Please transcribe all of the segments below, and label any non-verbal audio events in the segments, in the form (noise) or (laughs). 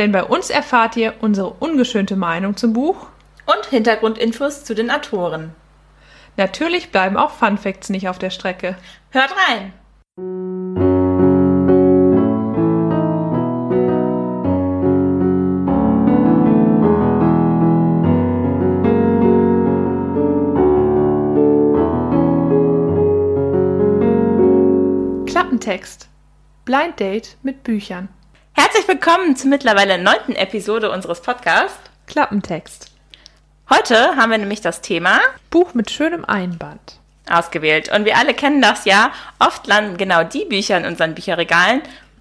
Denn bei uns erfahrt ihr unsere ungeschönte Meinung zum Buch und Hintergrundinfos zu den Autoren. Natürlich bleiben auch Fun Facts nicht auf der Strecke. Hört rein! Klappentext. Blind Date mit Büchern. Herzlich willkommen zur mittlerweile neunten Episode unseres Podcasts Klappentext. Heute haben wir nämlich das Thema Buch mit schönem Einband ausgewählt. Und wir alle kennen das ja. Oft landen genau die Bücher in unseren Bücherregalen,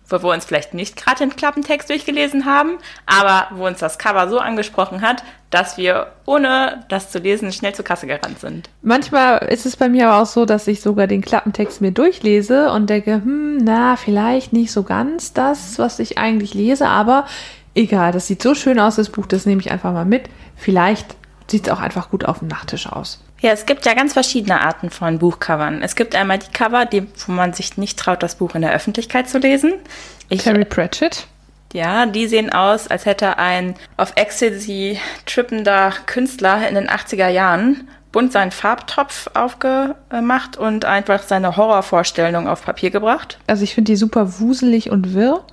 wo wir uns vielleicht nicht gerade den Klappentext durchgelesen haben, aber wo uns das Cover so angesprochen hat, dass wir ohne das zu lesen schnell zur Kasse gerannt sind. Manchmal ist es bei mir aber auch so, dass ich sogar den Klappentext mir durchlese und denke, hm, na, vielleicht nicht so ganz das, was ich eigentlich lese, aber egal, das sieht so schön aus, das Buch, das nehme ich einfach mal mit. Vielleicht sieht es auch einfach gut auf dem Nachttisch aus. Ja, es gibt ja ganz verschiedene Arten von Buchcovern. Es gibt einmal die Cover, die, wo man sich nicht traut, das Buch in der Öffentlichkeit zu lesen. Ich, Terry Pratchett. Ja, die sehen aus, als hätte ein auf Ecstasy trippender Künstler in den 80er Jahren bunt seinen Farbtopf aufgemacht und einfach seine Horrorvorstellung auf Papier gebracht. Also ich finde die super wuselig und wirr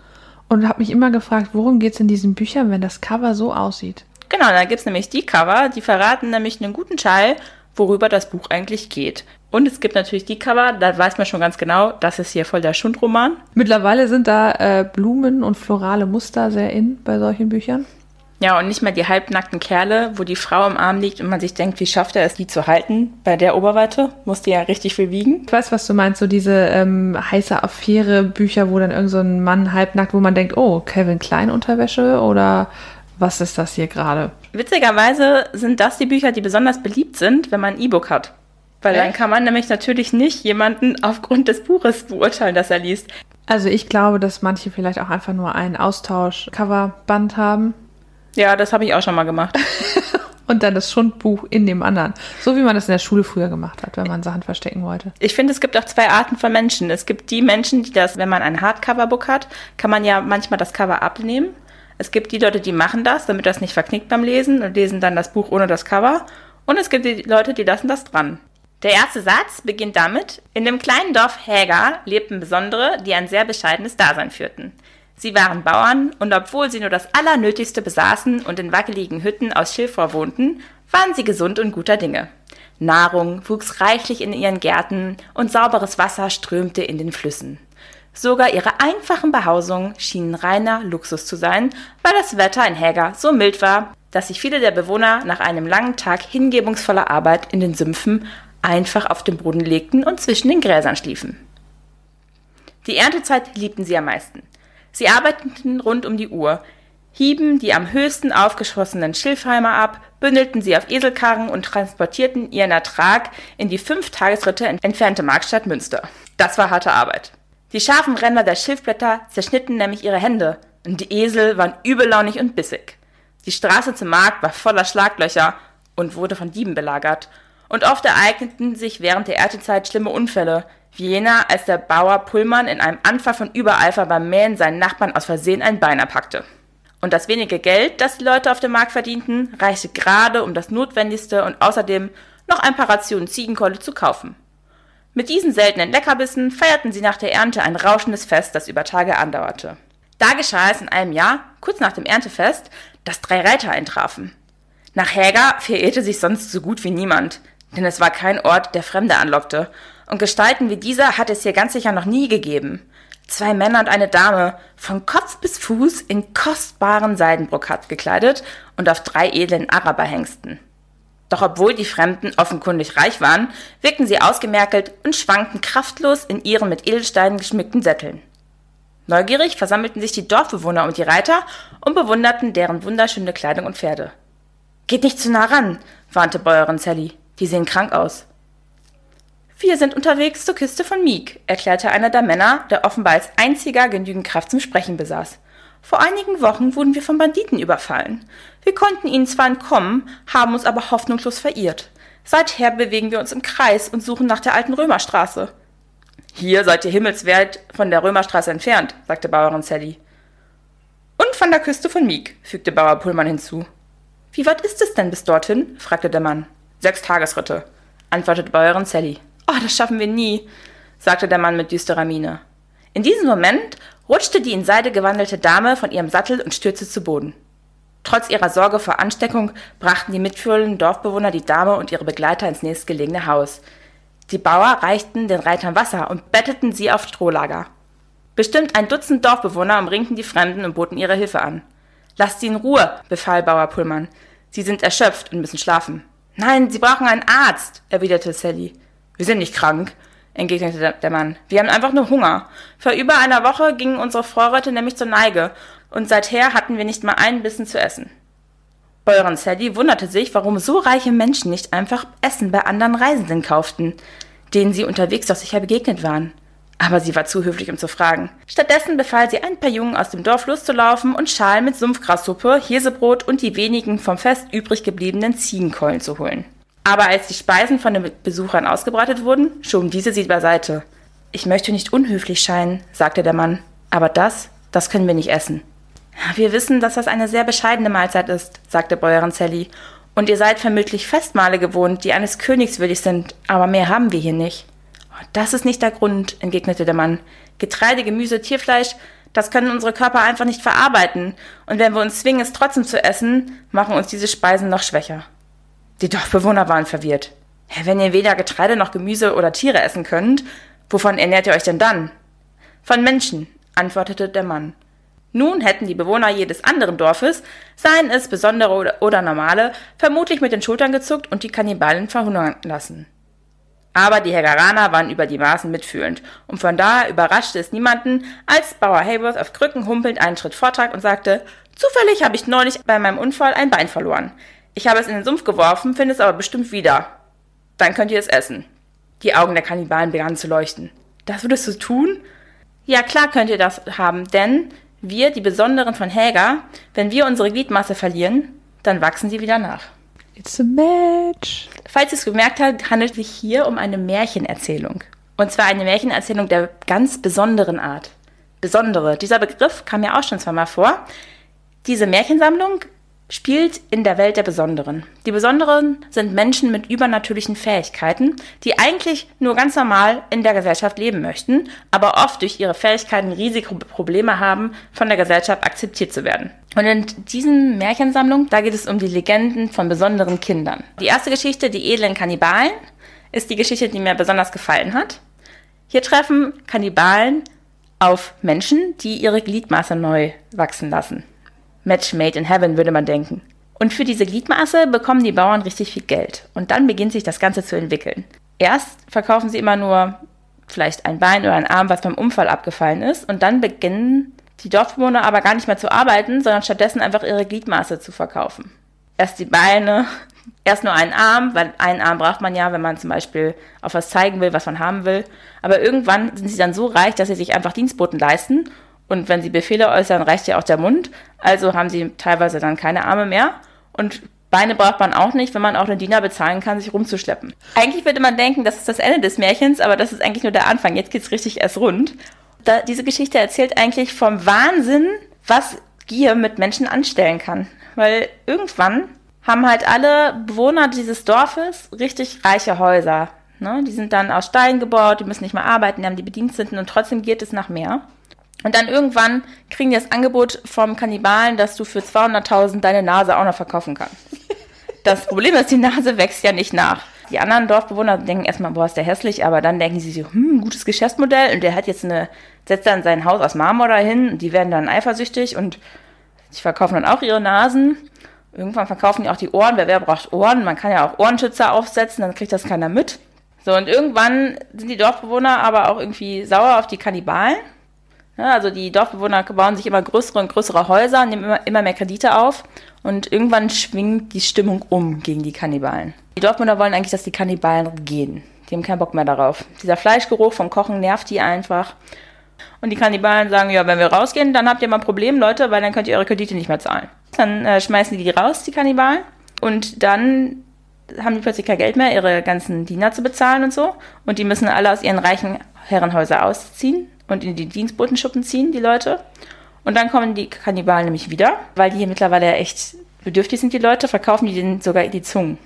und habe mich immer gefragt, worum geht es in diesen Büchern, wenn das Cover so aussieht. Genau, da gibt es nämlich die Cover, die verraten nämlich einen guten Teil worüber das Buch eigentlich geht. Und es gibt natürlich die Cover, da weiß man schon ganz genau, das ist hier voll der Schundroman. Mittlerweile sind da äh, Blumen und florale Muster sehr in bei solchen Büchern. Ja, und nicht mehr die halbnackten Kerle, wo die Frau im Arm liegt und man sich denkt, wie schafft er es, die zu halten? Bei der Oberweite muss die ja richtig viel wiegen. Ich weiß, was du meinst, so diese ähm, heiße Affäre-Bücher, wo dann irgend so ein Mann halbnackt, wo man denkt, oh, Kevin Klein Unterwäsche oder was ist das hier gerade? Witzigerweise sind das die Bücher, die besonders beliebt sind, wenn man ein E-Book hat. Weil Echt? dann kann man nämlich natürlich nicht jemanden (laughs) aufgrund des Buches beurteilen, das er liest. Also ich glaube, dass manche vielleicht auch einfach nur ein Austausch-Coverband haben. Ja, das habe ich auch schon mal gemacht. (laughs) und dann das Schundbuch in dem anderen. So wie man das in der Schule früher gemacht hat, wenn man Sachen verstecken wollte. Ich finde, es gibt auch zwei Arten von Menschen. Es gibt die Menschen, die das, wenn man ein Hardcover-Book hat, kann man ja manchmal das Cover abnehmen es gibt die Leute, die machen das, damit das nicht verknickt beim Lesen und lesen dann das Buch ohne das Cover. Und es gibt die Leute, die lassen das dran. Der erste Satz beginnt damit, in dem kleinen Dorf Häger lebten Besondere, die ein sehr bescheidenes Dasein führten. Sie waren Bauern und obwohl sie nur das Allernötigste besaßen und in wackeligen Hütten aus Schilfrohr wohnten, waren sie gesund und guter Dinge. Nahrung wuchs reichlich in ihren Gärten und sauberes Wasser strömte in den Flüssen. Sogar ihre einfachen Behausungen schienen reiner Luxus zu sein, weil das Wetter in Häger so mild war, dass sich viele der Bewohner nach einem langen Tag hingebungsvoller Arbeit in den Sümpfen einfach auf den Boden legten und zwischen den Gräsern schliefen. Die Erntezeit liebten sie am meisten. Sie arbeiteten rund um die Uhr, hieben die am höchsten aufgeschossenen Schilfheimer ab, bündelten sie auf Eselkarren und transportierten ihren Ertrag in die fünf Tagesritte entfernte Markstadt Münster. Das war harte Arbeit. Die scharfen Ränder der Schilfblätter zerschnitten nämlich ihre Hände, und die Esel waren übellaunig und bissig. Die Straße zum Markt war voller Schlaglöcher und wurde von Dieben belagert, und oft ereigneten sich während der Erntezeit schlimme Unfälle, wie jener, als der Bauer Pullmann in einem Anfall von Übereifer beim Mähen seinen Nachbarn aus Versehen ein Bein erpackte. Und das wenige Geld, das die Leute auf dem Markt verdienten, reichte gerade um das Notwendigste und außerdem noch ein paar Rationen Ziegenkolle zu kaufen. Mit diesen seltenen Leckerbissen feierten sie nach der Ernte ein rauschendes Fest, das über Tage andauerte. Da geschah es in einem Jahr, kurz nach dem Erntefest, dass drei Reiter eintrafen. Nach Häger verehrte sich sonst so gut wie niemand, denn es war kein Ort, der Fremde anlockte, und Gestalten wie dieser hat es hier ganz sicher noch nie gegeben. Zwei Männer und eine Dame, von Kopf bis Fuß in kostbaren Seidenbrokat gekleidet und auf drei edlen Araberhengsten. Doch obwohl die Fremden offenkundig reich waren, wirkten sie ausgemerkelt und schwankten kraftlos in ihren mit Edelsteinen geschmückten Sätteln. Neugierig versammelten sich die Dorfbewohner und die Reiter und bewunderten deren wunderschöne Kleidung und Pferde. Geht nicht zu nah ran, warnte Bäuerin Sally. Die sehen krank aus. Wir sind unterwegs zur Küste von Meek, erklärte einer der Männer, der offenbar als einziger genügend Kraft zum Sprechen besaß. Vor einigen Wochen wurden wir von Banditen überfallen. Wir konnten ihnen zwar entkommen, haben uns aber hoffnungslos verirrt. Seither bewegen wir uns im Kreis und suchen nach der alten Römerstraße. Hier seid ihr himmelswert von der Römerstraße entfernt, sagte Bauerin Sally. Und von der Küste von Meek, fügte Bauer Pullmann hinzu. Wie weit ist es denn bis dorthin? fragte der Mann. Sechs Tagesritte, antwortete Bäuerin Sally. Oh, das schaffen wir nie, sagte der Mann mit düsterer Miene. In diesem Moment rutschte die in Seide gewandelte Dame von ihrem Sattel und stürzte zu Boden. Trotz ihrer Sorge vor Ansteckung brachten die mitführenden Dorfbewohner die Dame und ihre Begleiter ins nächstgelegene Haus. Die Bauer reichten den Reitern Wasser und betteten sie auf Strohlager. Bestimmt ein Dutzend Dorfbewohner umringten die Fremden und boten ihre Hilfe an. Lasst sie in Ruhe, befahl Bauer Pullmann. Sie sind erschöpft und müssen schlafen. Nein, Sie brauchen einen Arzt, erwiderte Sally. Wir sind nicht krank, entgegnete der Mann. Wir haben einfach nur Hunger. Vor über einer Woche gingen unsere Vorräte nämlich zur Neige und seither hatten wir nicht mal einen Bissen zu essen. Bäuerin Sally wunderte sich, warum so reiche Menschen nicht einfach Essen bei anderen Reisenden kauften, denen sie unterwegs doch sicher begegnet waren. Aber sie war zu höflich, um zu fragen. Stattdessen befahl sie ein paar Jungen aus dem Dorf loszulaufen und Schalen mit Sumpfgrassuppe, Hirsebrot und die wenigen vom Fest übrig gebliebenen Ziegenkeulen zu holen. Aber als die Speisen von den Besuchern ausgebreitet wurden, schoben diese sie beiseite. Ich möchte nicht unhöflich scheinen, sagte der Mann, aber das, das können wir nicht essen. Wir wissen, dass das eine sehr bescheidene Mahlzeit ist, sagte Bäuerin Sally, und ihr seid vermutlich Festmahle gewohnt, die eines Königs würdig sind, aber mehr haben wir hier nicht. Das ist nicht der Grund, entgegnete der Mann. Getreide, Gemüse, Tierfleisch, das können unsere Körper einfach nicht verarbeiten, und wenn wir uns zwingen, es trotzdem zu essen, machen uns diese Speisen noch schwächer. Die Dorfbewohner waren verwirrt. Wenn ihr weder Getreide noch Gemüse oder Tiere essen könnt, wovon ernährt ihr euch denn dann? Von Menschen, antwortete der Mann. Nun hätten die Bewohner jedes anderen Dorfes, seien es besondere oder, normale, vermutlich mit den Schultern gezuckt und die Kannibalen verhungern lassen. Aber die Hegaraner waren über die Maßen mitfühlend, und von daher überraschte es niemanden, als Bauer Hayworth auf Krücken humpelnd einen Schritt vortrat und sagte, Zufällig habe ich neulich bei meinem Unfall ein Bein verloren. Ich habe es in den Sumpf geworfen, finde es aber bestimmt wieder. Dann könnt ihr es essen. Die Augen der Kannibalen begannen zu leuchten. Das würdest du tun? Ja, klar könnt ihr das haben, denn wir, die Besonderen von Häger, wenn wir unsere Gliedmasse verlieren, dann wachsen sie wieder nach. It's a match. Falls ihr es gemerkt habt, handelt es sich hier um eine Märchenerzählung. Und zwar eine Märchenerzählung der ganz besonderen Art. Besondere. Dieser Begriff kam ja auch schon zweimal vor. Diese Märchensammlung spielt in der Welt der Besonderen. Die Besonderen sind Menschen mit übernatürlichen Fähigkeiten, die eigentlich nur ganz normal in der Gesellschaft leben möchten, aber oft durch ihre Fähigkeiten riesige Probleme haben, von der Gesellschaft akzeptiert zu werden. Und in diesen Märchensammlung, da geht es um die Legenden von besonderen Kindern. Die erste Geschichte, die edlen Kannibalen, ist die Geschichte, die mir besonders gefallen hat. Hier treffen Kannibalen auf Menschen, die ihre Gliedmaße neu wachsen lassen. Match made in heaven, würde man denken. Und für diese Gliedmaße bekommen die Bauern richtig viel Geld. Und dann beginnt sich das Ganze zu entwickeln. Erst verkaufen sie immer nur vielleicht ein Bein oder ein Arm, was beim Unfall abgefallen ist. Und dann beginnen die Dorfbewohner aber gar nicht mehr zu arbeiten, sondern stattdessen einfach ihre Gliedmaße zu verkaufen. Erst die Beine, (laughs) erst nur einen Arm, weil einen Arm braucht man ja, wenn man zum Beispiel auf was zeigen will, was man haben will. Aber irgendwann sind sie dann so reich, dass sie sich einfach Dienstboten leisten und wenn sie Befehle äußern, reicht ja auch der Mund. Also haben sie teilweise dann keine Arme mehr. Und Beine braucht man auch nicht, wenn man auch einen Diener bezahlen kann, sich rumzuschleppen. Eigentlich würde man denken, das ist das Ende des Märchens, aber das ist eigentlich nur der Anfang. Jetzt geht's richtig erst rund. Da, diese Geschichte erzählt eigentlich vom Wahnsinn, was Gier mit Menschen anstellen kann. Weil irgendwann haben halt alle Bewohner dieses Dorfes richtig reiche Häuser. Ne? Die sind dann aus Stein gebaut, die müssen nicht mehr arbeiten, die haben die Bediensteten und trotzdem geht es nach mehr. Und dann irgendwann kriegen die das Angebot vom Kannibalen, dass du für 200.000 deine Nase auch noch verkaufen kannst. Das Problem ist, die Nase wächst ja nicht nach. Die anderen Dorfbewohner denken erstmal, boah, ist der hässlich, aber dann denken sie sich, hm, gutes Geschäftsmodell und der hat jetzt eine, setzt dann sein Haus aus Marmor dahin und die werden dann eifersüchtig und die verkaufen dann auch ihre Nasen. Irgendwann verkaufen die auch die Ohren, wer, wer braucht Ohren? Man kann ja auch Ohrenschützer aufsetzen, dann kriegt das keiner mit. So, und irgendwann sind die Dorfbewohner aber auch irgendwie sauer auf die Kannibalen Ja, also die Dorfbewohner bauen sich immer größere und größere Häuser, nehmen immer, immer mehr Kredite auf und irgendwann schwingt die Stimmung um gegen die Kannibalen. Die Dorfbewohner wollen eigentlich, dass die Kannibalen gehen. Die haben keinen Bock mehr darauf. Dieser Fleischgeruch vom Kochen nervt die einfach. Und die Kannibalen sagen, ja, wenn wir rausgehen, dann habt ihr mal ein Problem, Leute, weil dann könnt ihr eure Kredite nicht mehr zahlen. Dann äh, schmeißen die die raus, die Kannibalen. Und dann haben die plötzlich kein Geld mehr, ihre ganzen Diener zu bezahlen und so. Und die müssen alle aus ihren reichen Herrenhäusern ausziehen und in die Dienstbotenschuppen ziehen, die Leute. Und dann kommen die Kannibalen nämlich wieder, weil die hier mittlerweile echt bedürftig sind, die Leute, verkaufen die denen sogar die Zungen.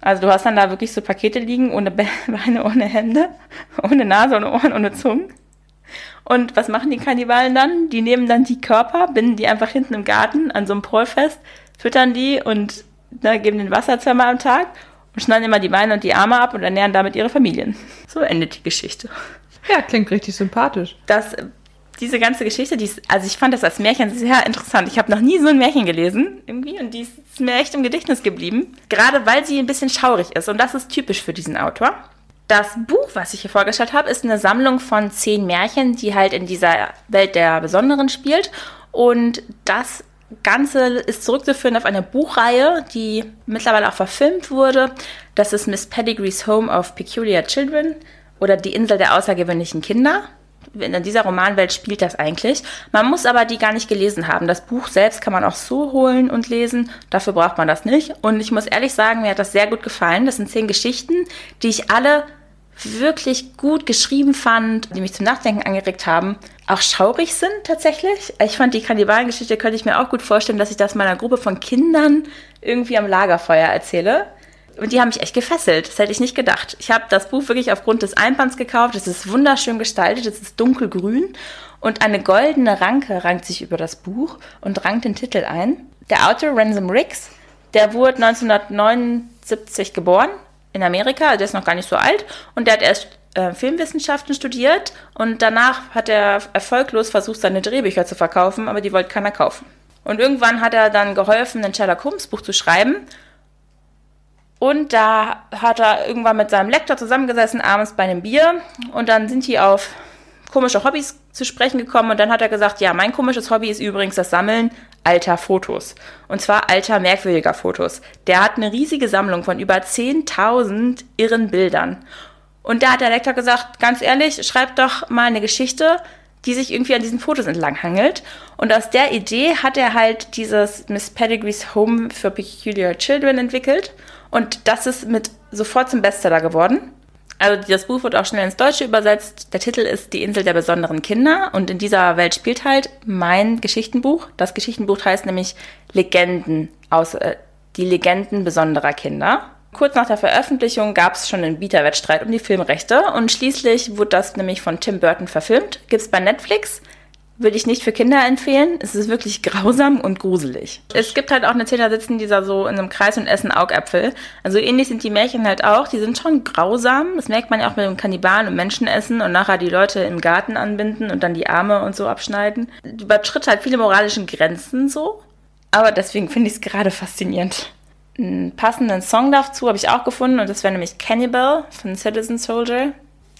Also du hast dann da wirklich so Pakete liegen, ohne (laughs) Beine, ohne Hände, ohne Nase, ohne Ohren, ohne Zungen. Und was machen die Kannibalen dann? Die nehmen dann die Körper, binden die einfach hinten im Garten an so einem Pol fest, füttern die und ne, geben den Wasser zweimal am Tag und schneiden immer die Beine und die Arme ab und ernähren damit ihre Familien. So endet die Geschichte. Ja, klingt richtig sympathisch. Das, diese ganze Geschichte, die ist, also ich fand das als Märchen sehr interessant. Ich habe noch nie so ein Märchen gelesen irgendwie und die ist mir echt im Gedächtnis geblieben. Gerade weil sie ein bisschen schaurig ist und das ist typisch für diesen Autor. Das Buch, was ich hier vorgestellt habe, ist eine Sammlung von zehn Märchen, die halt in dieser Welt der Besonderen spielt. Und das Ganze ist zurückzuführen auf eine Buchreihe, die mittlerweile auch verfilmt wurde. Das ist Miss Pedigree's Home of Peculiar Children oder Die Insel der außergewöhnlichen Kinder. In dieser Romanwelt spielt das eigentlich. Man muss aber die gar nicht gelesen haben. Das Buch selbst kann man auch so holen und lesen. Dafür braucht man das nicht. Und ich muss ehrlich sagen, mir hat das sehr gut gefallen. Das sind zehn Geschichten, die ich alle wirklich gut geschrieben fand, die mich zum Nachdenken angeregt haben, auch schaurig sind tatsächlich. Ich fand die Kannibalengeschichte, könnte ich mir auch gut vorstellen, dass ich das meiner Gruppe von Kindern irgendwie am Lagerfeuer erzähle. Und die haben mich echt gefesselt. Das hätte ich nicht gedacht. Ich habe das Buch wirklich aufgrund des Einbands gekauft. Es ist wunderschön gestaltet. Es ist dunkelgrün. Und eine goldene Ranke rankt sich über das Buch und rankt den Titel ein. Der Autor Ransom Riggs, der wurde 1979 geboren in Amerika. Der ist noch gar nicht so alt. Und der hat erst äh, Filmwissenschaften studiert. Und danach hat er erfolglos versucht, seine Drehbücher zu verkaufen. Aber die wollte keiner kaufen. Und irgendwann hat er dann geholfen, ein Sherlock Holmes Buch zu schreiben. Und da hat er irgendwann mit seinem Lektor zusammengesessen, abends bei einem Bier. Und dann sind die auf komische Hobbys zu sprechen gekommen. Und dann hat er gesagt, ja, mein komisches Hobby ist übrigens das Sammeln alter Fotos. Und zwar alter, merkwürdiger Fotos. Der hat eine riesige Sammlung von über 10.000 irren Bildern. Und da hat der Lektor gesagt, ganz ehrlich, schreib doch mal eine Geschichte, die sich irgendwie an diesen Fotos entlanghangelt. Und aus der Idee hat er halt dieses Miss Pedigree's Home for Peculiar Children entwickelt. Und das ist mit sofort zum Bestseller geworden. Also das Buch wird auch schnell ins Deutsche übersetzt. Der Titel ist Die Insel der besonderen Kinder und in dieser Welt spielt halt mein Geschichtenbuch. Das Geschichtenbuch heißt nämlich Legenden aus äh, die Legenden besonderer Kinder. Kurz nach der Veröffentlichung gab es schon einen Bieterwettstreit um die Filmrechte und schließlich wurde das nämlich von Tim Burton verfilmt. Gibt es bei Netflix würde ich nicht für Kinder empfehlen. Es ist wirklich grausam und gruselig. Es gibt halt auch eine Szene, da sitzen die da so in einem Kreis und essen Augäpfel. Also ähnlich sind die Märchen halt auch. Die sind schon grausam. Das merkt man ja auch mit dem Kannibalen und Menschenessen und nachher die Leute im Garten anbinden und dann die Arme und so abschneiden. Übertritt halt viele moralischen Grenzen so. Aber deswegen finde ich es gerade faszinierend. Einen passenden Song dazu habe ich auch gefunden und das wäre nämlich Cannibal von Citizen Soldier.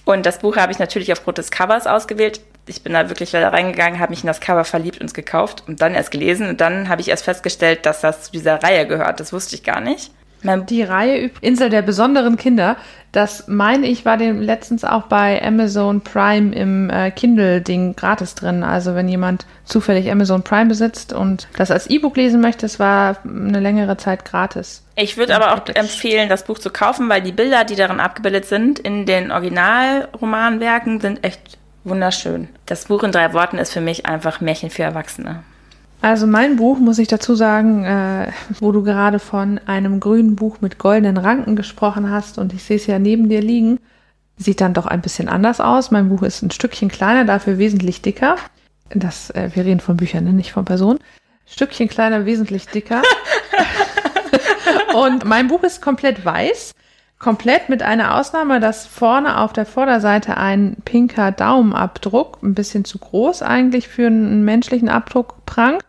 Und das Buch habe ich natürlich aufgrund des Covers ausgewählt ich bin da wirklich leider reingegangen, habe mich in das Cover verliebt und es gekauft und dann erst gelesen und dann habe ich erst festgestellt, dass das zu dieser Reihe gehört. Das wusste ich gar nicht. Die Reihe Insel der besonderen Kinder, das meine ich, war dem letztens auch bei Amazon Prime im äh, Kindle-Ding gratis drin. Also wenn jemand zufällig Amazon Prime besitzt und das als E-Book lesen möchte, es war eine längere Zeit gratis. Ich würde aber auch empfehlen, das Buch zu kaufen, weil die Bilder, die darin abgebildet sind, in den Originalromanwerken sind echt wunderschön. Das Buch in drei Worten ist für mich einfach Märchen für Erwachsene. Also mein Buch, muss ich dazu sagen, äh, wo du gerade von einem grünen Buch mit goldenen Ranken gesprochen hast und ich sehe es ja neben dir liegen, sieht dann doch ein bisschen anders aus. Mein Buch ist ein Stückchen kleiner, dafür wesentlich dicker. Das, äh, wir reden von Büchern, ne? nicht von Personen. Stückchen kleiner, wesentlich dicker. (laughs) und mein Buch ist komplett weiß komplett mit einer Ausnahme, dass vorne auf der Vorderseite ein pinker Daumenabdruck, ein bisschen zu groß eigentlich für einen menschlichen Abdruck, prangt.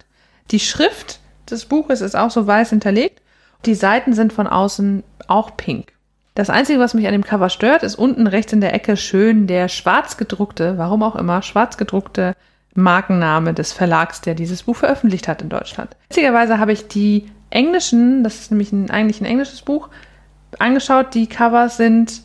Die Schrift des Buches ist auch so weiß hinterlegt. Die Seiten sind von außen auch pink. Das Einzige, was mich an dem Cover stört, ist unten rechts in der Ecke schön der schwarz gedruckte, warum auch immer, schwarz gedruckte Markenname des Verlags, der dieses Buch veröffentlicht hat in Deutschland. Witzigerweise habe ich die englischen, das ist nämlich ein, eigentlich ein englisches Buch, angeschaut. Die Covers sind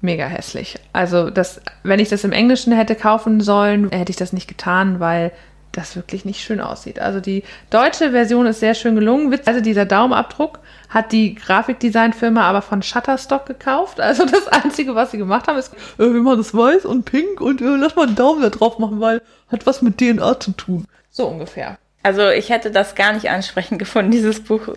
mega hässlich. Also, das, wenn ich das im Englischen hätte kaufen sollen, hätte ich das nicht getan, weil das wirklich nicht schön aussieht. Also die deutsche Version ist sehr schön gelungen. Also dieser Daumenabdruck hat die Grafikdesignfirma aber von Shutterstock gekauft. Also das Einzige, was sie gemacht haben, ist, äh, wir machen das weiß und pink und äh, lass mal einen Daumen da drauf machen, weil hat was mit DNA zu tun. So ungefähr. Also ich hätte das gar nicht ansprechend (laughs) gefunden, dieses Buch.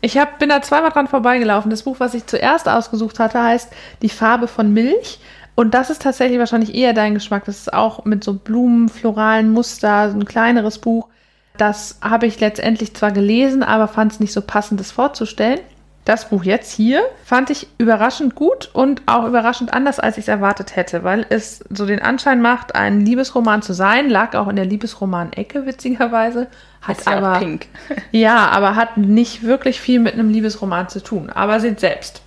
Ich hab, bin da zweimal dran vorbeigelaufen. Das Buch, was ich zuerst ausgesucht hatte, heißt Die Farbe von Milch. Und das ist tatsächlich wahrscheinlich eher dein Geschmack. Das ist auch mit so Blumen, floralen Muster, so ein kleineres Buch. Das habe ich letztendlich zwar gelesen, aber fand es nicht so passend, das vorzustellen. Das Buch jetzt hier fand ich überraschend gut und auch überraschend anders, als ich es erwartet hätte, weil es so den Anschein macht, ein Liebesroman zu sein, lag auch in der Liebesroman-Ecke, witzigerweise. Hat Ist ja aber, pink. (laughs) ja, aber hat nicht wirklich viel mit einem Liebesroman zu tun. Aber seht selbst.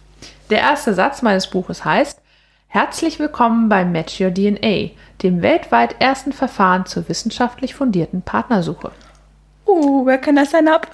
Der erste Satz meines Buches heißt, Herzlich willkommen bei Match Your DNA, dem weltweit ersten Verfahren zur wissenschaftlich fundierten Partnersuche. Uh, where can I sign up?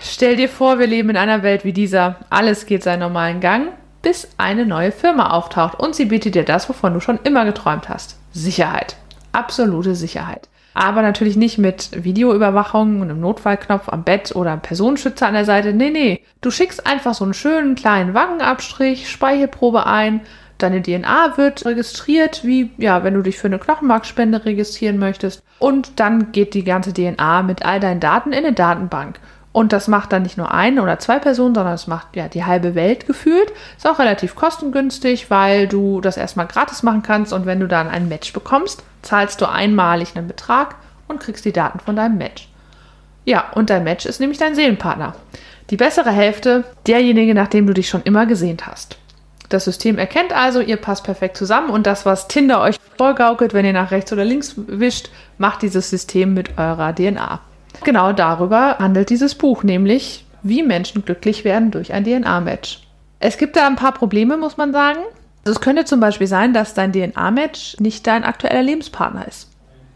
Stell dir vor, wir leben in einer Welt wie dieser. Alles geht seinen normalen Gang, bis eine neue Firma auftaucht und sie bietet dir das, wovon du schon immer geträumt hast. Sicherheit. Absolute Sicherheit. Aber natürlich nicht mit Videoüberwachung und einem Notfallknopf am Bett oder einem Personenschützer an der Seite. Nee, nee. Du schickst einfach so einen schönen kleinen Wangenabstrich, Speichelprobe ein, Deine DNA wird registriert, wie, ja, wenn du dich für eine Knochenmarkspende registrieren möchtest. Und dann geht die ganze DNA mit all deinen Daten in eine Datenbank. Und das macht dann nicht nur eine oder zwei Personen, sondern es macht ja die halbe Welt gefühlt. Ist auch relativ kostengünstig, weil du das erstmal gratis machen kannst und wenn du dann ein Match bekommst, zahlst du einmalig einen Betrag und kriegst die Daten von deinem Match. Ja, und dein Match ist nämlich dein Seelenpartner. Die bessere Hälfte, derjenige, nach dem du dich schon immer gesehnt hast. Das System erkennt also, ihr passt perfekt zusammen und das, was Tinder euch vorgaukelt, wenn ihr nach rechts oder links wischt, macht dieses System mit eurer DNA. Genau darüber handelt dieses Buch, nämlich wie Menschen glücklich werden durch ein DNA-Match. Es gibt da ein paar Probleme, muss man sagen. Also es könnte zum Beispiel sein, dass dein DNA-Match nicht dein aktueller Lebenspartner ist.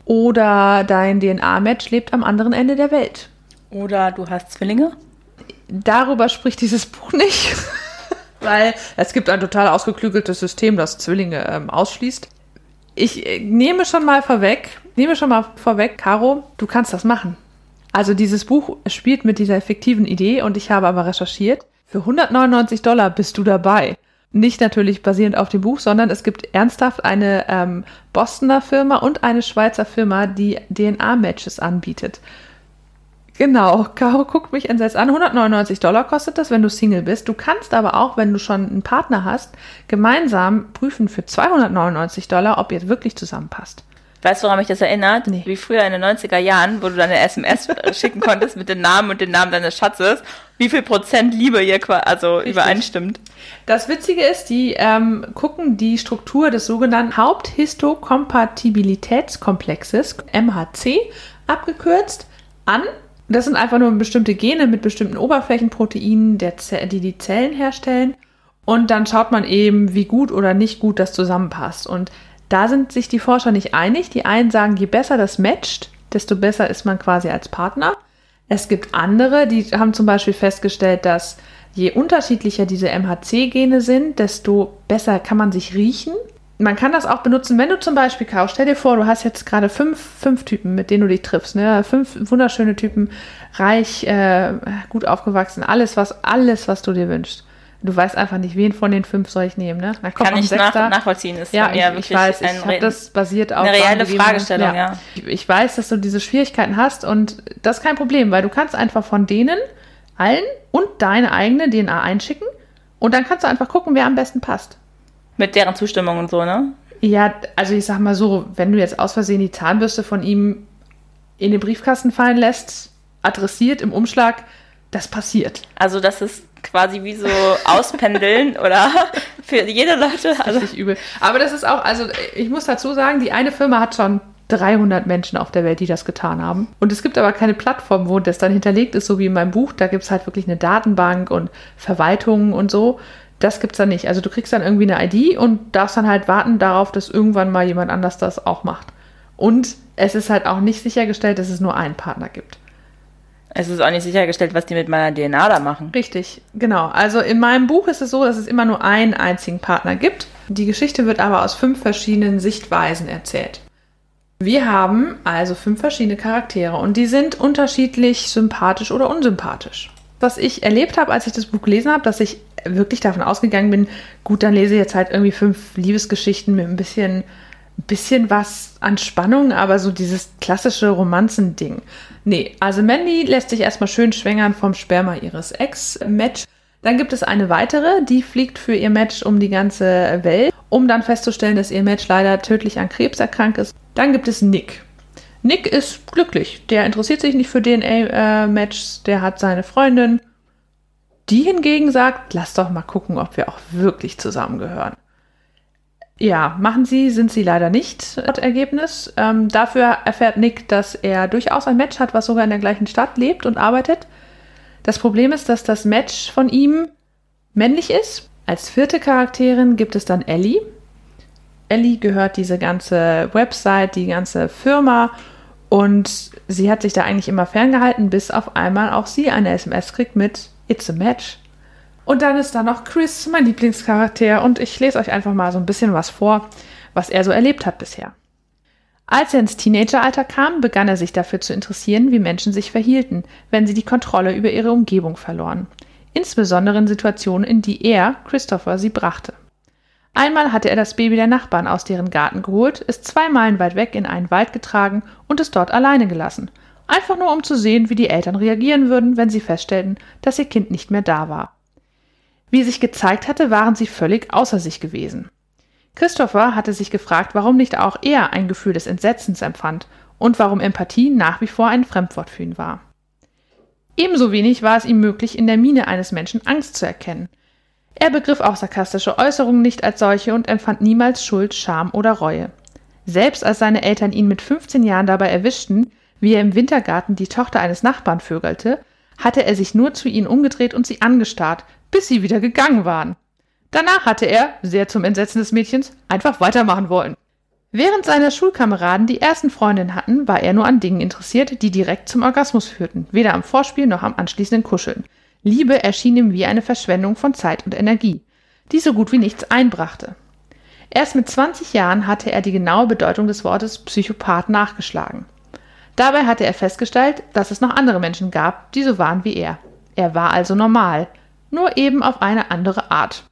Oder dein DNA-Match lebt am anderen Ende der Welt. Oder du hast Zwillinge? Darüber spricht dieses Buch nicht. (laughs) weil es gibt ein total ausgeklügeltes System, das Zwillinge ähm, ausschließt. Ich äh, nehme schon mal vorweg, nehme schon mal vorweg, Caro, du kannst das machen. Also dieses Buch spielt mit dieser fiktiven Idee und ich habe aber recherchiert. Für 199 Dollar bist du dabei. Nicht natürlich basierend auf dem Buch, sondern es gibt ernsthaft eine ähm, Bostoner Firma und eine Schweizer Firma, die DNA-Matches anbietet. Genau, Caro guckt mich entsetzt an. 199 Dollar kostet das, wenn du Single bist. Du kannst aber auch, wenn du schon einen Partner hast, gemeinsam prüfen für 299 Dollar, ob ihr wirklich zusammenpasst. Weißt du, woran mich das erinnert? Nee. Wie früher in den 90er Jahren, wo du deine SMS (laughs) schicken konntest mit dem Namen und dem Namen deines Schatzes, wie viel Prozent Liebe ihr also Richtig. übereinstimmt. Das Witzige ist, die ähm, gucken die Struktur des sogenannten Haupthistokompatibilitätskomplexes, MHC, abgekürzt, an. Das sind einfach nur bestimmte Gene mit bestimmten Oberflächenproteinen, die die Zellen herstellen. Und dann schaut man eben, wie gut oder nicht gut das zusammenpasst. Und da sind sich die Forscher nicht einig. Die einen sagen, je besser das matcht, desto besser ist man quasi als Partner. Es gibt andere, die haben zum Beispiel festgestellt, dass je unterschiedlicher diese MHC-Gene sind, desto besser kann man sich riechen. Man kann das auch benutzen, wenn du zum Beispiel kaufst. Stell dir vor, du hast jetzt gerade fünf, fünf Typen, mit denen du dich triffst. Ne? Fünf wunderschöne Typen, reich, äh, gut aufgewachsen, alles was, alles, was du dir wünschst. Du weißt einfach nicht, wen von den fünf soll ich nehmen. Ne? Dann kommt Kann ich nach, nachvollziehen. Ist Ja, ich, ich weiß, ich habe das basiert auf eine Rahmengegebenen. Fragestellung, ja. Ich, ich weiß, dass du diese Schwierigkeiten hast und das ist kein Problem, weil du kannst einfach von denen allen und deine eigene DNA einschicken und dann kannst du einfach gucken, wer am besten passt. Mit deren Zustimmung und so, ne? Ja, also ich sag mal so, wenn du jetzt aus Versehen die Zahnbürste von ihm in den Briefkasten fallen lässt, adressiert im Umschlag, das passiert. Also das ist quasi wie so auspendeln (laughs) oder für jede Leute. Also Richtig übel. Aber das ist auch, also ich muss dazu sagen, die eine Firma hat schon 300 Menschen auf der Welt, die das getan haben. Und es gibt aber keine Plattform, wo das dann hinterlegt ist, so wie in meinem Buch. Da gibt es halt wirklich eine Datenbank und Verwaltungen und so. Das gibt's da nicht. Also du kriegst dann irgendwie eine ID und darfst dann halt warten darauf, dass irgendwann mal jemand anders das auch macht. Und es ist halt auch nicht sichergestellt, dass es nur einen Partner gibt. Es ist auch nicht sichergestellt, was die mit meiner DNA da machen. Richtig, genau. Also in meinem Buch ist es so, dass es immer nur einen einzigen Partner gibt. Die Geschichte wird aber aus fünf verschiedenen Sichtweisen erzählt. Wir haben also fünf verschiedene Charaktere und die sind unterschiedlich sympathisch oder unsympathisch. Was ich erlebt habe, als ich das Buch gelesen habe, dass ich wirklich davon ausgegangen bin, gut, dann lese ich jetzt halt irgendwie fünf Liebesgeschichten mit ein bisschen bisschen was an Spannung, aber so dieses klassische Romanzending. Nee, also Mandy lässt sich erstmal schön schwängern vom Sperma ihres Ex-Match. Dann gibt es eine weitere, die fliegt für ihr Match um die ganze Welt, um dann festzustellen, dass ihr Match leider tödlich an Krebs erkrankt ist. Dann gibt es Nick. Nick ist glücklich. Der interessiert sich nicht für DNA-Matches. Der hat seine Freundin. Die hingegen sagt, lass doch mal gucken, ob wir auch wirklich zusammengehören. Ja, machen sie, sind sie leider nicht, das Ergebnis. Ähm, dafür erfährt Nick, dass er durchaus ein Match hat, was sogar in der gleichen Stadt lebt und arbeitet. Das Problem ist, dass das Match von ihm männlich ist. Als vierte Charakterin gibt es dann Ellie. Ellie gehört diese ganze Website, die ganze Firma und sie hat sich da eigentlich immer ferngehalten, bis auf einmal auch sie eine SMS kriegt mit It's a Match. Und dann ist da noch Chris, mein Lieblingscharakter, und ich lese euch einfach mal so ein bisschen was vor, was er so erlebt hat bisher. Als er ins Teenageralter kam, begann er sich dafür zu interessieren, wie Menschen sich verhielten, wenn sie die Kontrolle über ihre Umgebung verloren. Insbesondere in Situationen, in die er, Christopher, sie brachte. Einmal hatte er das Baby der Nachbarn aus deren Garten geholt, es zwei Meilen weit weg in einen Wald getragen und es dort alleine gelassen. Einfach nur um zu sehen, wie die Eltern reagieren würden, wenn sie feststellten, dass ihr Kind nicht mehr da war. Wie sich gezeigt hatte, waren sie völlig außer sich gewesen. Christopher hatte sich gefragt, warum nicht auch er ein Gefühl des Entsetzens empfand und warum Empathie nach wie vor ein Fremdwort für ihn war. Ebenso wenig war es ihm möglich, in der Miene eines Menschen Angst zu erkennen. Er begriff auch sarkastische Äußerungen nicht als solche und empfand niemals Schuld, Scham oder Reue. Selbst als seine Eltern ihn mit 15 Jahren dabei erwischten, wie er im Wintergarten die Tochter eines Nachbarn vögelte, hatte er sich nur zu ihnen umgedreht und sie angestarrt, bis sie wieder gegangen waren. Danach hatte er, sehr zum Entsetzen des Mädchens, einfach weitermachen wollen. Während seine Schulkameraden die ersten Freundinnen hatten, war er nur an Dingen interessiert, die direkt zum Orgasmus führten, weder am Vorspiel noch am anschließenden Kuscheln. Liebe erschien ihm wie eine Verschwendung von Zeit und Energie, die so gut wie nichts einbrachte. Erst mit 20 Jahren hatte er die genaue Bedeutung des Wortes Psychopath nachgeschlagen. Dabei hatte er festgestellt, dass es noch andere Menschen gab, die so waren wie er. Er war also normal, nur eben auf eine andere Art.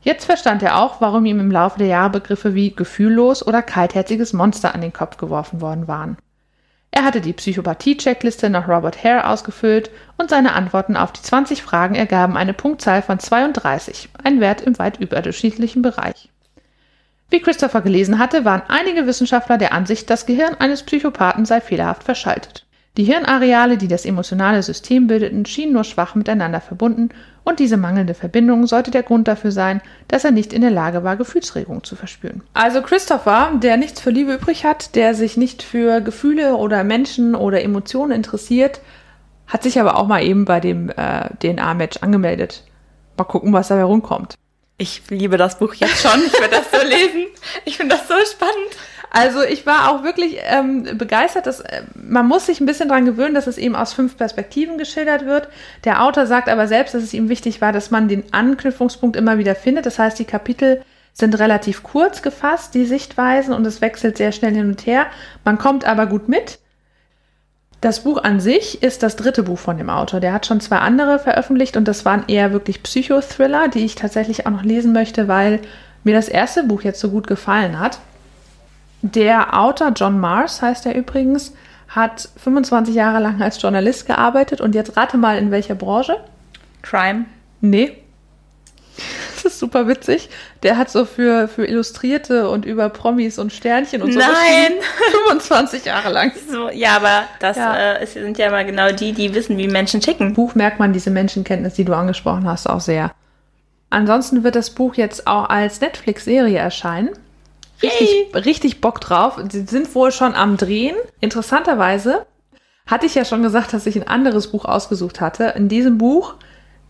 Jetzt verstand er auch, warum ihm im Laufe der Jahre Begriffe wie gefühllos oder kaltherziges Monster an den Kopf geworfen worden waren. Er hatte die Psychopathie-Checkliste nach Robert Hare ausgefüllt und seine Antworten auf die 20 Fragen ergaben eine Punktzahl von 32, ein Wert im weit überdurchschnittlichen Bereich. Wie Christopher gelesen hatte, waren einige Wissenschaftler der Ansicht, das Gehirn eines Psychopathen sei fehlerhaft verschaltet. Die Hirnareale, die das emotionale System bildeten, schienen nur schwach miteinander verbunden, und diese mangelnde Verbindung sollte der Grund dafür sein, dass er nicht in der Lage war, Gefühlsregungen zu verspüren. Also Christopher, der nichts für Liebe übrig hat, der sich nicht für Gefühle oder Menschen oder Emotionen interessiert, hat sich aber auch mal eben bei dem äh, DNA-Match angemeldet. Mal gucken, was dabei rumkommt. Ich liebe das Buch jetzt schon. Ich würde das so lesen. Ich finde das so spannend. Also ich war auch wirklich ähm, begeistert. Dass, äh, man muss sich ein bisschen daran gewöhnen, dass es eben aus fünf Perspektiven geschildert wird. Der Autor sagt aber selbst, dass es ihm wichtig war, dass man den Anknüpfungspunkt immer wieder findet. Das heißt, die Kapitel sind relativ kurz gefasst, die Sichtweisen, und es wechselt sehr schnell hin und her. Man kommt aber gut mit. Das Buch an sich ist das dritte Buch von dem Autor. Der hat schon zwei andere veröffentlicht und das waren eher wirklich Psychothriller, die ich tatsächlich auch noch lesen möchte, weil mir das erste Buch jetzt so gut gefallen hat. Der Autor John Mars heißt er übrigens, hat 25 Jahre lang als Journalist gearbeitet und jetzt rate mal in welcher Branche? Crime. Nee. Das ist super witzig. Der hat so für, für Illustrierte und über Promis und Sternchen und so. Nein! 25 Jahre lang. So, ja, aber das Ja. Äh, es sind ja mal genau die, die wissen, wie Menschen ticken. Buch merkt man diese Menschenkenntnis, die du angesprochen hast, auch sehr. Ansonsten wird das Buch jetzt auch als Netflix-Serie erscheinen. Richtig, richtig Bock drauf. Sie sind wohl schon am Drehen. Interessanterweise hatte ich ja schon gesagt, dass ich ein anderes Buch ausgesucht hatte. In diesem Buch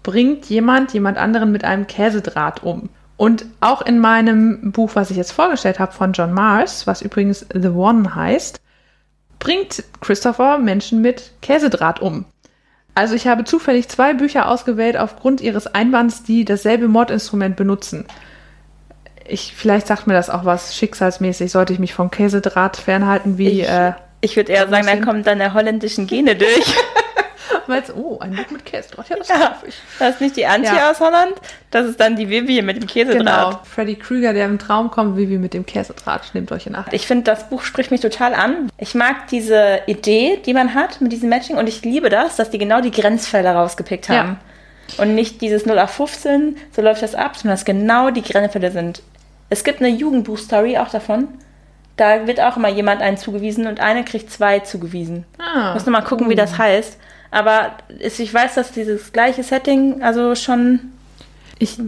bringt jemand jemand anderen mit einem Käsedraht um. Und auch in meinem Buch, was ich jetzt vorgestellt habe von John Mars, was übrigens The One heißt, bringt Christopher Menschen mit Käsedraht um. Also ich habe zufällig zwei Bücher ausgewählt aufgrund ihres Einwands, die dasselbe Mordinstrument benutzen. Ich, vielleicht sagt mir das auch was schicksalsmäßig, sollte ich mich vom Käsedraht fernhalten, wie. Ich, äh, ich würde eher sagen, da kommen deine holländischen Gene durch. (laughs) Weil oh, ein Buch mit Käsedraht, ja, das ja, darf ich. Das ist nicht die Antje Ja. aus Holland, das ist dann die Vivi mit dem Käsedraht. Genau, Freddy Krüger, der im Traum kommt, wir mit dem Käsedraht, nehmt euch in Acht. Ich finde, das Buch spricht mich total an. Ich mag diese Idee, die man hat mit diesem Matching und ich liebe das, dass die genau die Grenzfälle rausgepickt Ja. haben. Und nicht dieses 0 auf 15, so läuft das ab, sondern dass genau die Grenzfälle sind. Es gibt eine Jugendbuch-Story auch davon. Da wird auch immer jemand einen zugewiesen und eine kriegt zwei zugewiesen. Ah, Muss noch mal gucken, wie das heißt. Aber ich weiß, dass dieses gleiche Setting also schon Ich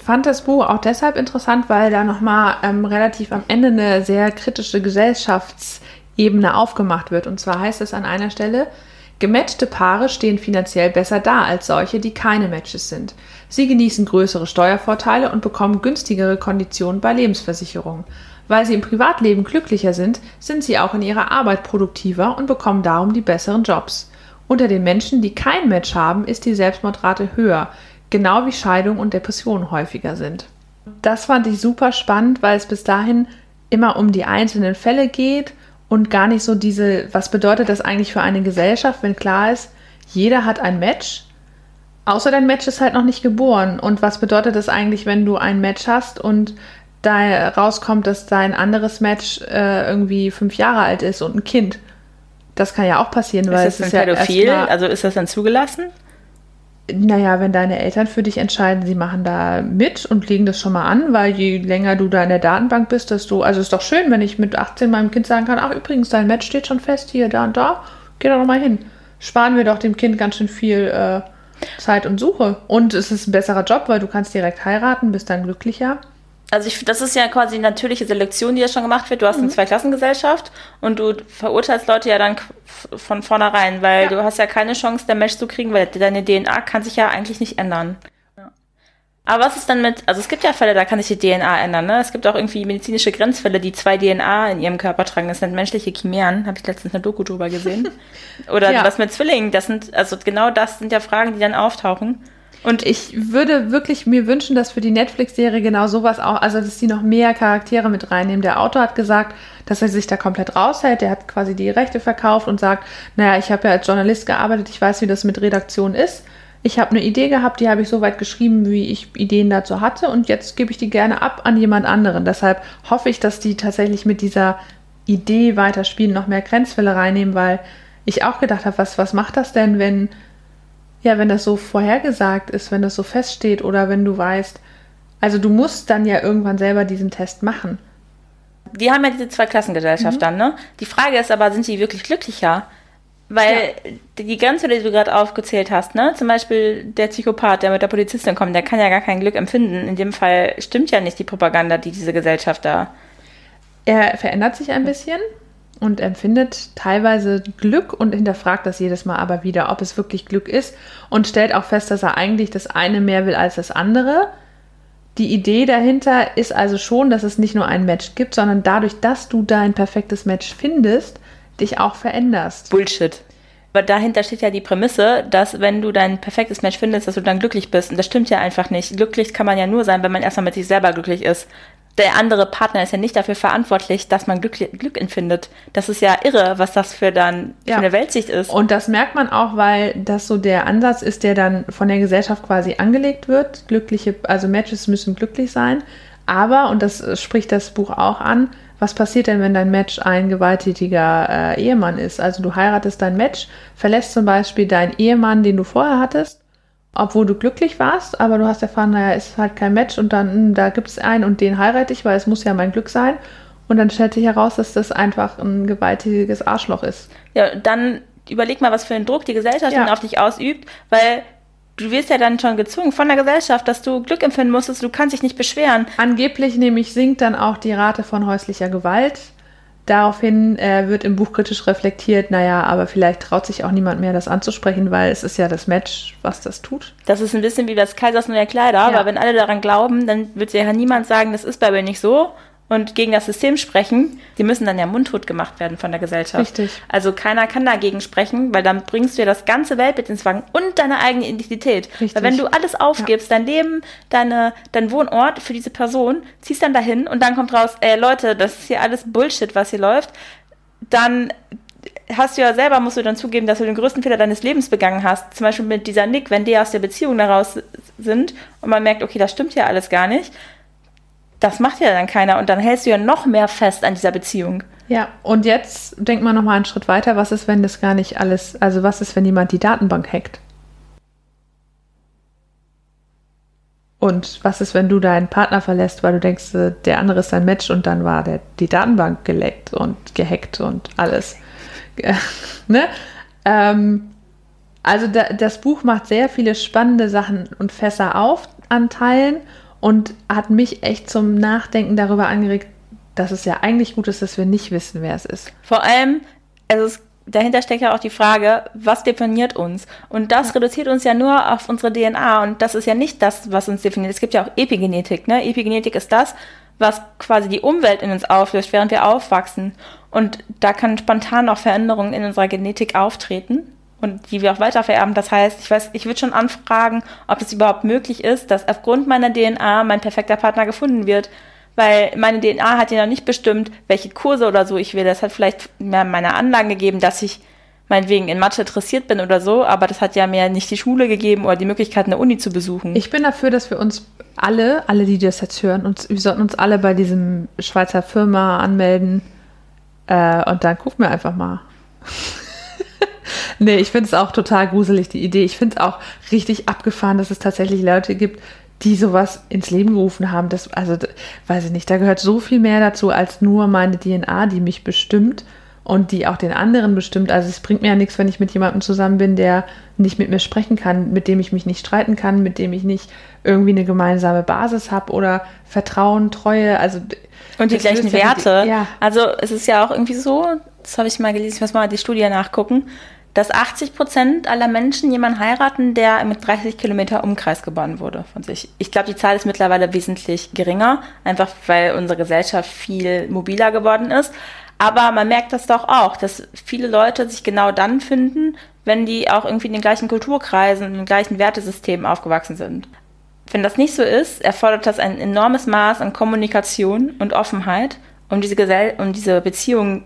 fand das Buch auch deshalb interessant, weil da nochmal ähm, relativ am Ende eine sehr kritische Gesellschaftsebene aufgemacht wird. Und zwar heißt es an einer Stelle, gematchte Paare stehen finanziell besser da als solche, die keine Matches sind. Sie genießen größere Steuervorteile und bekommen günstigere Konditionen bei Lebensversicherungen. Weil sie im Privatleben glücklicher sind, sind sie auch in ihrer Arbeit produktiver und bekommen darum die besseren Jobs. Unter den Menschen, die kein Match haben, ist die Selbstmordrate höher, genau wie Scheidung und Depressionen häufiger sind. Das fand ich super spannend, weil es bis dahin immer um die einzelnen Fälle geht und gar nicht so diese, was bedeutet das eigentlich für eine Gesellschaft, wenn klar ist, jeder hat ein Match, außer dein Match ist halt noch nicht geboren. Und was bedeutet das eigentlich, wenn du ein Match hast und da rauskommt, dass dein anderes Match äh, irgendwie fünf Jahre alt ist und ein Kind? Das kann ja auch passieren, weil ist es das ist ein ja Pädophil? also ist das dann zugelassen? Naja, wenn deine Eltern für dich entscheiden, sie machen da mit und legen das schon mal an, weil je länger du da in der Datenbank bist, desto, also ist doch schön, wenn ich mit 18 meinem Kind sagen kann, ach übrigens, dein Match steht schon fest, hier, da und da, geh doch noch mal hin. Sparen wir doch dem Kind ganz schön viel äh, Zeit und Suche. Und es ist ein besserer Job, weil du kannst direkt heiraten, bist dann glücklicher. Also ich, das ist ja quasi eine natürliche Selektion, die ja schon gemacht wird. Du hast Mhm. eine Zweiklassengesellschaft und du verurteilst Leute ja dann von vornherein, weil Ja. du hast ja keine Chance, der Match zu kriegen, weil deine DNA kann sich ja eigentlich nicht ändern. Aber was ist dann mit, also es gibt ja Fälle, da kann sich die DNA ändern, ne? Es gibt auch irgendwie medizinische Grenzfälle, die zwei DNA in ihrem Körper tragen. Das sind menschliche Chimären, habe ich letztens eine Doku drüber gesehen. (laughs) Oder Ja. was mit Zwillingen, das sind, also genau das sind ja Fragen, die dann auftauchen. Und Ich würde wirklich mir wünschen, dass für die Netflix-Serie genau sowas auch, also dass die noch mehr Charaktere mit reinnehmen. Der Autor hat gesagt, dass er sich da komplett raushält. Der hat quasi die Rechte verkauft und sagt, naja, ich habe ja als Journalist gearbeitet, ich weiß, wie das mit Redaktion ist. Ich habe eine Idee gehabt, die habe ich so weit geschrieben, wie ich Ideen dazu hatte und jetzt gebe ich die gerne ab an jemand anderen. Deshalb hoffe ich, dass die tatsächlich mit dieser Idee weiterspielen, noch mehr Grenzfälle reinnehmen, weil ich auch gedacht habe, was, was macht das denn, wenn ja, wenn das so vorhergesagt ist, wenn das so feststeht oder wenn du weißt, also du musst dann ja irgendwann selber diesen Test machen. die haben ja diese Zweiklassengesellschaft Mhm. dann, ne? Die Frage ist aber, sind die wirklich glücklicher? Weil die Grenze, die du gerade aufgezählt hast, ne? Zum Beispiel der Psychopath, der mit der Polizistin kommt, der kann ja gar kein Glück empfinden. In dem Fall stimmt ja nicht die Propaganda, die diese Gesellschaft da. Er verändert sich ein bisschen und empfindet teilweise Glück und hinterfragt das jedes Mal aber wieder, ob es wirklich Glück ist und stellt auch fest, dass er eigentlich das eine mehr will als das andere. Die Idee dahinter ist also schon, dass es nicht nur ein Match gibt, sondern dadurch, dass du dein perfektes Match findest, dich auch veränderst. Bullshit. Aber dahinter steht ja die Prämisse, dass wenn du dein perfektes Match findest, dass du dann glücklich bist. Und das stimmt ja einfach nicht. Glücklich kann man ja nur sein, wenn man erstmal mit sich selber glücklich ist. Der andere Partner ist ja nicht dafür verantwortlich, dass man Glück, Glück empfindet. Das ist ja irre, was das für dann Ja. für eine Weltsicht ist. Und das merkt man auch, weil das so der Ansatz ist, der dann von der Gesellschaft quasi angelegt wird. Glückliche, also Matches müssen glücklich sein. Aber, und das spricht das Buch auch an, was passiert denn, wenn dein Match ein gewalttätiger äh, Ehemann ist? Also du heiratest dein Match, verlässt zum Beispiel deinen Ehemann, den du vorher hattest, obwohl du glücklich warst, aber du hast erfahren, naja, ist halt kein Match und dann, hm, da gibt es einen und den heirate ich, weil es muss ja mein Glück sein. Und dann stellt sich heraus, dass das einfach ein gewalttätiges Arschloch ist. Ja, dann überleg mal, was für einen Druck die Gesellschaft Ja. dann auf dich ausübt, weil du wirst ja dann schon gezwungen von der Gesellschaft, dass du Glück empfinden musstest, du kannst dich nicht beschweren. Angeblich nämlich sinkt dann auch die Rate von häuslicher Gewalt, Daraufhin äh, wird im Buch kritisch reflektiert, naja, aber vielleicht traut sich auch niemand mehr, das anzusprechen, weil es ist ja das Match, was das tut. Das ist ein bisschen wie das Kaisers neue Kleider, ja. aber wenn alle daran glauben, dann wird ja niemand sagen, das ist bei mir nicht so und gegen das System sprechen, die müssen dann ja mundtot gemacht werden von der Gesellschaft. Richtig. Also keiner kann dagegen sprechen, weil dann bringst du ja das ganze Weltbild ins Wagen und deine eigene Identität. Richtig. Weil wenn du alles aufgibst, ja. dein Leben, deine, dein Wohnort für diese Person, ziehst dann dahin und dann kommt raus, ey Leute, das ist hier alles Bullshit, was hier läuft, dann hast du ja selber, musst du dann zugeben, dass du den größten Fehler deines Lebens begangen hast. Zum Beispiel mit dieser Nick, wenn die aus der Beziehung daraus sind und man merkt, okay, das stimmt ja alles gar nicht, das macht ja dann keiner und dann hältst du ja noch mehr fest an dieser Beziehung. Ja, und jetzt denk mal noch mal einen Schritt weiter. Was ist, wenn das gar nicht alles, also was ist, wenn jemand die Datenbank hackt? Und was ist, wenn du deinen Partner verlässt, weil du denkst, äh, der andere ist dein Match und dann war der, die Datenbank geleckt und gehackt und alles. (laughs) ne? Ähm, also da, das Buch macht sehr viele spannende Sachen und Fässer auf an Teilen und hat mich echt zum Nachdenken darüber angeregt, dass es ja eigentlich gut ist, dass wir nicht wissen, wer es ist. Vor allem, also es, dahinter steckt ja auch die Frage, was definiert uns? Und das ja. reduziert uns ja nur auf unsere DNA und das ist ja nicht das, was uns definiert. Es gibt ja auch Epigenetik. Ne? Epigenetik ist das, was quasi die Umwelt in uns auflöst, während wir aufwachsen. Und da kann spontan auch Veränderungen in unserer Genetik auftreten und die wir auch weitervererben. Das heißt, ich weiß, ich würde schon anfragen, ob es überhaupt möglich ist, dass aufgrund meiner DNA mein perfekter Partner gefunden wird. Weil meine DNA hat ja noch nicht bestimmt, welche Kurse oder so ich will. Das hat vielleicht mehr meine Anlagen gegeben, dass ich meinetwegen in Mathe interessiert bin oder so, aber das hat ja mir nicht die Schule gegeben oder die Möglichkeit, eine Uni zu besuchen. Ich bin dafür, dass wir uns alle, alle, die das jetzt hören, uns, wir sollten uns alle bei diesem Schweizer Firma anmelden äh, und dann gucken wir einfach mal. (laughs) Nee, ich finde es auch total gruselig, die Idee. Ich finde es auch richtig abgefahren, dass es tatsächlich Leute gibt, die sowas ins Leben gerufen haben. Das, also, weiß ich nicht, da gehört so viel mehr dazu als nur meine DNA, die mich bestimmt und die auch den anderen bestimmt. Also es bringt mir ja nichts, wenn ich mit jemandem zusammen bin, der nicht mit mir sprechen kann, mit dem ich mich nicht streiten kann, mit dem ich nicht irgendwie eine gemeinsame Basis habe oder Vertrauen, Treue, also und die gleichen Werte. Ja. Also es ist ja auch irgendwie so, das habe ich mal gelesen, ich muss mal die Studie nachgucken, dass 80 Prozent aller Menschen jemanden heiraten, der mit 30 Kilometer Umkreis geboren wurde von sich. Ich glaube, die Zahl ist mittlerweile wesentlich geringer, einfach weil unsere Gesellschaft viel mobiler geworden ist. Aber man merkt das doch auch, dass viele Leute sich genau dann finden, wenn die auch irgendwie in den gleichen Kulturkreisen und den gleichen Wertesystemen aufgewachsen sind. Wenn das nicht so ist, erfordert das ein enormes Maß an Kommunikation und Offenheit, um diese, Gesell um diese Beziehung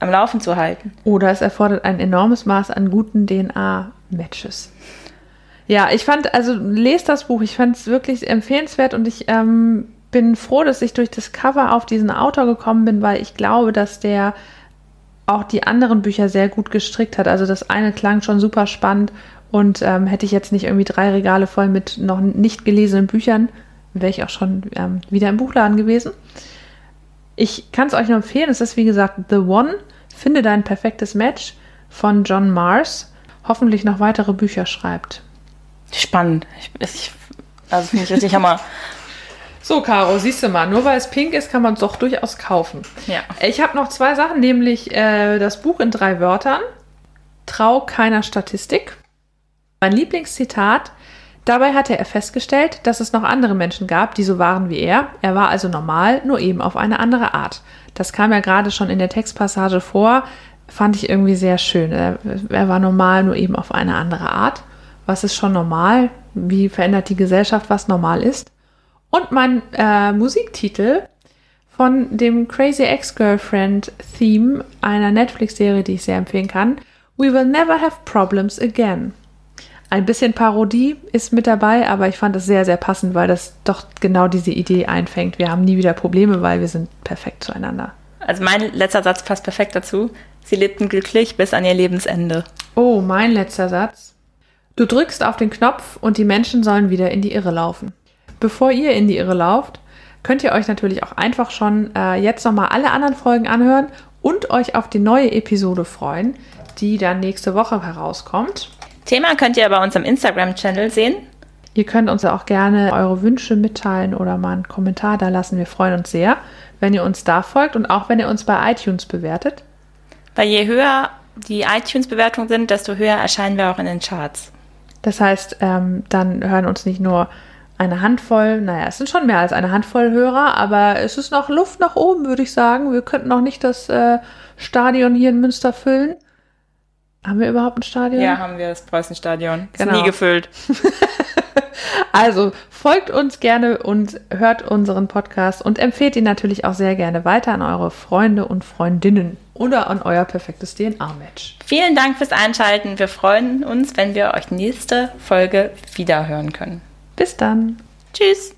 am Laufen zu halten. Oder es erfordert ein enormes Maß an guten DNA-Matches. Ja, ich fand, also lest das Buch, ich fand es wirklich empfehlenswert und ich ähm, bin froh, dass ich durch das Cover auf diesen Autor gekommen bin, weil ich glaube, dass der auch die anderen Bücher sehr gut gestrickt hat. Also das eine klang schon super spannend und ähm, hätte ich jetzt nicht irgendwie drei Regale voll mit noch nicht gelesenen Büchern, wäre ich auch schon ähm, wieder im Buchladen gewesen. Ich kann es euch nur empfehlen. Es ist wie gesagt The One. Finde dein perfektes Match von John Mars. Hoffentlich noch weitere Bücher schreibt. Spannend. Ich, ich, also finde ich richtig Hammer. (laughs) So, Caro, siehst du mal, nur weil es pink ist, kann man es doch durchaus kaufen. Ja. Ich habe noch zwei Sachen, nämlich äh, das Buch in drei Wörtern. Trau keiner Statistik. Mein Lieblingszitat Dabei hatte er festgestellt, dass es noch andere Menschen gab, die so waren wie er. Er war also normal, nur eben auf eine andere Art. Das kam ja gerade schon in der Textpassage vor, fand ich irgendwie sehr schön. Er, er war normal, nur eben auf eine andere Art. Was ist schon normal? Wie verändert die Gesellschaft, was normal ist? Und mein äh, Musiktitel von dem Crazy Ex-Girlfriend Theme einer Netflix-Serie, die ich sehr empfehlen kann. We will never have problems again. Ein bisschen Parodie ist mit dabei, aber ich fand es sehr, sehr passend, weil das doch genau diese Idee einfängt. Wir haben nie wieder Probleme, weil wir sind perfekt zueinander. Also mein letzter Satz passt perfekt dazu. Sie lebten glücklich bis an ihr Lebensende. Oh, mein letzter Satz. Du drückst auf den Knopf und die Menschen sollen wieder in die Irre laufen. Bevor ihr in die Irre lauft, könnt ihr euch natürlich auch einfach schon äh, jetzt nochmal alle anderen Folgen anhören und euch auf die neue Episode freuen, die dann nächste Woche herauskommt. Thema könnt ihr bei unserem Instagram-Channel sehen. Ihr könnt uns auch gerne eure Wünsche mitteilen oder mal einen Kommentar da lassen. Wir freuen uns sehr, wenn ihr uns da folgt und auch wenn ihr uns bei iTunes bewertet. Weil je höher die iTunes-Bewertungen sind, desto höher erscheinen wir auch in den Charts. Das heißt, ähm, dann hören uns nicht nur eine Handvoll, naja, es sind schon mehr als eine Handvoll Hörer, aber es ist noch Luft nach oben, würde ich sagen. Wir könnten noch nicht das äh, Stadion hier in Münster füllen. Haben wir überhaupt ein Stadion? Ja, haben wir das Preußenstadion. Ist Genau. nie gefüllt. (laughs) Also folgt uns gerne und hört unseren Podcast und empfehlt ihn natürlich auch sehr gerne weiter an eure Freunde und Freundinnen oder an euer perfektes DNA-Match. Vielen Dank fürs Einschalten. Wir freuen uns, wenn wir euch nächste Folge wieder hören können. Bis dann. Tschüss.